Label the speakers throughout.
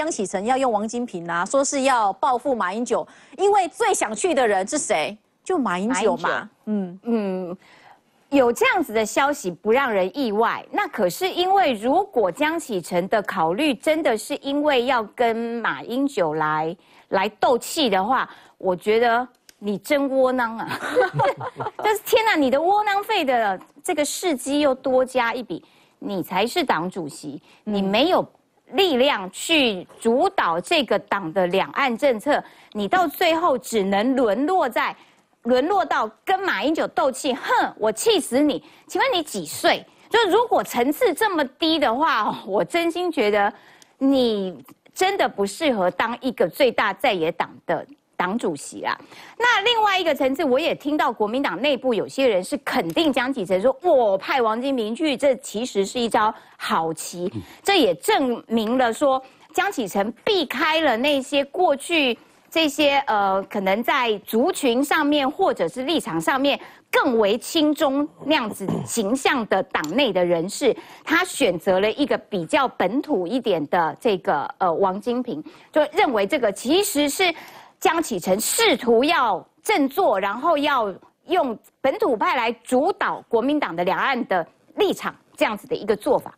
Speaker 1: 江启臣要用王金平啊，说是要报复马英九，因为最想去的人是谁？就马英九嘛。
Speaker 2: 嗯嗯，有这样子的消息不让人意外。那可是因为如果江启臣的考虑真的是因为要跟马英九来来斗气的话，我觉得。你真窝囊啊！但是天哪，你的窝囊费的这个事迹又多加一笔，你才是党主席，你没有力量去主导这个党的两岸政策，你到最后只能沦落在沦落到跟马英九斗气，哼，我气死你！请问你几岁？就如果层次这么低的话，我真心觉得你真的不适合当一个最大在野党的。党主席啦，那另外一个层次，我也听到国民党内部有些人是肯定江启臣说，我派王金平去，这其实是一招好棋。这也证明了说，江启臣避开了那些过去这些呃，可能在族群上面或者是立场上面更为亲中那样子形象的党内的人士，他选择了一个比较本土一点的这个呃王金平，就认为这个其实是。江启臣试图要振作，然后要用本土派来主导国民党的两岸的立场，这样子的一个做法，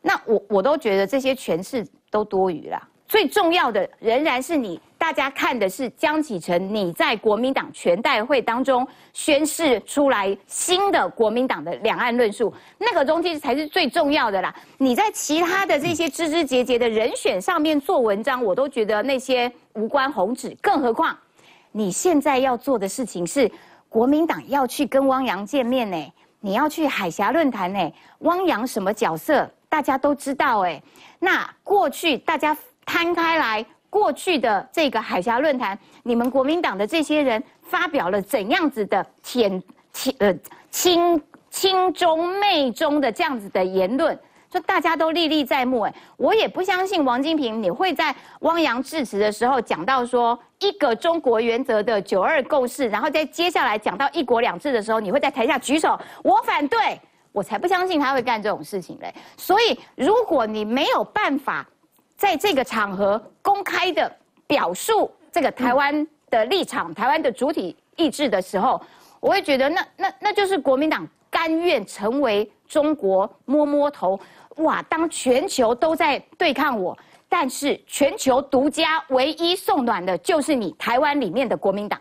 Speaker 2: 那我我都觉得这些诠释都多余了。最重要的仍然是你，大家看的是江启臣你在国民党全代会当中宣示出来新的国民党的两岸论述，那个东西才是最重要的啦。你在其他的这些枝枝节节的人选上面做文章，我都觉得那些无关宏旨。更何况，你现在要做的事情是国民党要去跟汪洋见面呢，你要去海峡论坛呢，汪洋什么角色大家都知道哎，那过去大家。摊开来，过去的这个海峡论坛，你们国民党的这些人发表了怎样子的舔亲呃亲亲中媚中的这样子的言论，就大家都历历在目。哎，我也不相信王金平你会在汪洋致辞的时候讲到说一个中国原则的九二共识，然后在接下来讲到一国两制的时候，你会在台下举手我反对，我才不相信他会干这种事情嘞。所以如果你没有办法。在这个场合公开的表述这个台湾的立场、台湾的主体意志的时候，我会觉得那那那就是国民党甘愿成为中国摸摸头，哇！当全球都在对抗我，但是全球独家唯一送暖的就是你台湾里面的国民党。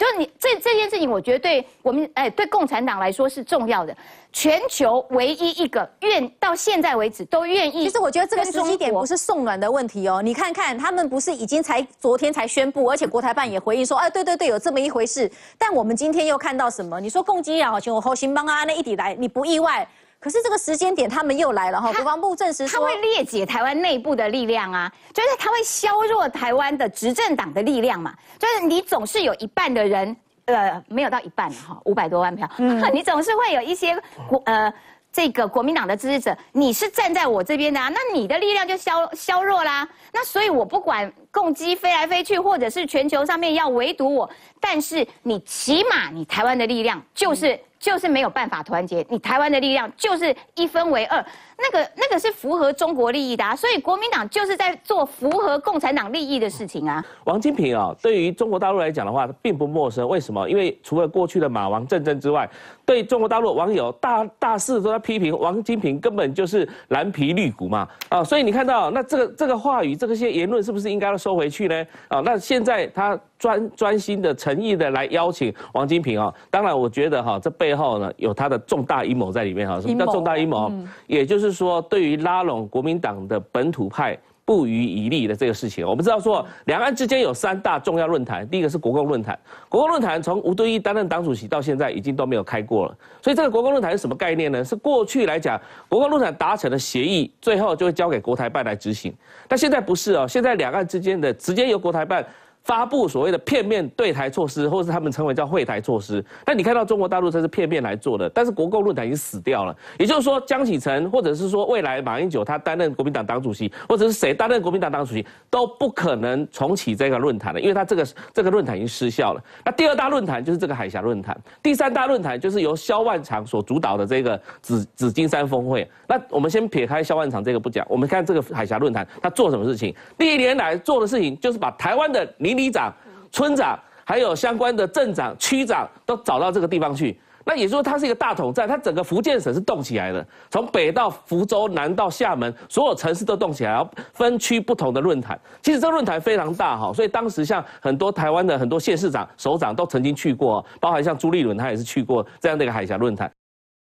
Speaker 2: 就是你这这件事情，我觉得对我们哎，对共产党来说是重要的。全球唯一一个愿到现在为止都愿意，
Speaker 1: 其实我觉得这个时机点不是送暖的问题哦。你看看他们不是已经才昨天才宣布，而且国台办也回应说，哎，对对对，有这么一回事。但我们今天又看到什么？你说共机啊，像我后新邦啊那一底来，你不意外？可是这个时间点，他们又来了哈。国防部证实说，
Speaker 2: 他会裂解台湾内部的力量啊，就是他会削弱台湾的执政党的力量嘛。就是你总是有一半的人，呃，没有到一半哈，五百多万票，你总是会有一些国呃这个国民党的支持者，你是站在我这边的啊，那你的力量就削削弱啦。那所以我不管共机飞来飞去，或者是全球上面要围堵我，但是你起码你台湾的力量就是。就是没有办法团结，你台湾的力量就是一分为二，那个那个是符合中国利益的啊，所以国民党就是在做符合共产党利益的事情啊。
Speaker 3: 王金平啊，对于中国大陆来讲的话，并不陌生。为什么？因为除了过去的马王政争之外，对中国大陆网友大大肆都在批评王金平根本就是蓝皮绿骨嘛啊，所以你看到那这个这个话语，这个些言论是不是应该要收回去呢？啊，那现在他。专专心的、诚意的来邀请王金平啊！当然，我觉得哈，这被背后呢有他的重大阴谋在里面哈。什么叫重大阴谋？也就是说，对于拉拢国民党的本土派不遗余力的这个事情，我们知道说，两岸之间有三大重要论坛，第一个是国共论坛。国共论坛从吴敦义担任党主席到现在，已经都没有开过了。所以这个国共论坛是什么概念呢？是过去来讲，国共论坛达成的协议，最后就会交给国台办来执行。但现在不是哦，现在两岸之间的直接由国台办。发布所谓的片面对台措施，或是他们称为叫会台措施。但你看到中国大陆这是片面来做的，但是国共论坛已经死掉了。也就是说，江启臣或者是说未来马英九他担任国民党党主席，或者是谁担任国民党党主席，都不可能重启这个论坛了，因为他这个这个论坛已经失效了。那第二大论坛就是这个海峡论坛，第三大论坛就是由萧万长所主导的这个紫紫金山峰会。那我们先撇开萧万长这个不讲，我们看这个海峡论坛他做什么事情？历年来做的事情就是把台湾的邻里长、村长，还有相关的镇长、区长都找到这个地方去。那也就是说，它是一个大统战，它整个福建省是动起来的，从北到福州，南到厦门，所有城市都动起来，然后分区不同的论坛。其实这个论坛非常大哈，所以当时像很多台湾的很多县市长、首长都曾经去过，包含像朱立伦他也是去过这样的一个海峡论坛。